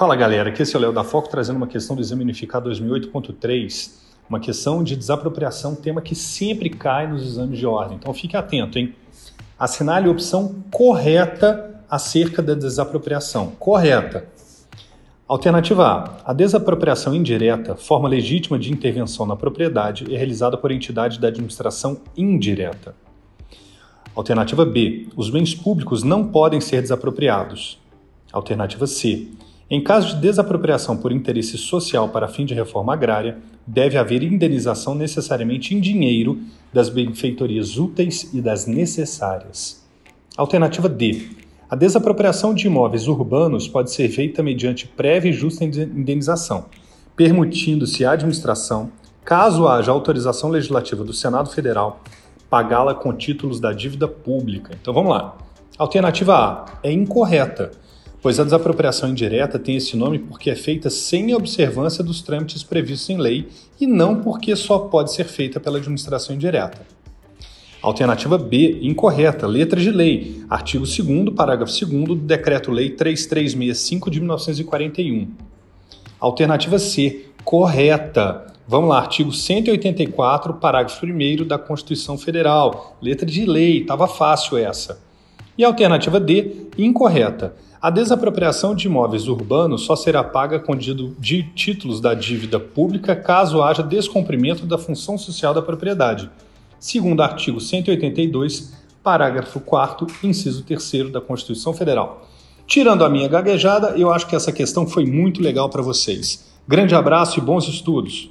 Fala galera, aqui é o Léo da Foco trazendo uma questão do Exame Unificado 2008.3, uma questão de desapropriação, tema que sempre cai nos exames de ordem. Então fique atento, hein? Assinale a opção correta acerca da desapropriação. Correta. Alternativa A. A desapropriação indireta, forma legítima de intervenção na propriedade, é realizada por entidade da administração indireta. Alternativa B. Os bens públicos não podem ser desapropriados. Alternativa C. Em caso de desapropriação por interesse social para fim de reforma agrária, deve haver indenização necessariamente em dinheiro das benfeitorias úteis e das necessárias. Alternativa D. A desapropriação de imóveis urbanos pode ser feita mediante prévia e justa indenização, permitindo-se à administração, caso haja autorização legislativa do Senado Federal, pagá-la com títulos da dívida pública. Então vamos lá. Alternativa A é incorreta pois a desapropriação indireta tem esse nome porque é feita sem a observância dos trâmites previstos em lei e não porque só pode ser feita pela administração indireta. Alternativa B, incorreta, letra de lei, artigo 2 parágrafo 2 do Decreto-Lei 3365 de 1941. Alternativa C, correta. Vamos lá, artigo 184, parágrafo 1 da Constituição Federal, letra de lei, estava fácil essa. E alternativa D, incorreta. A desapropriação de imóveis urbanos só será paga com de títulos da dívida pública caso haja descumprimento da função social da propriedade, segundo o artigo 182, parágrafo 4 inciso 3 da Constituição Federal. Tirando a minha gaguejada, eu acho que essa questão foi muito legal para vocês. Grande abraço e bons estudos!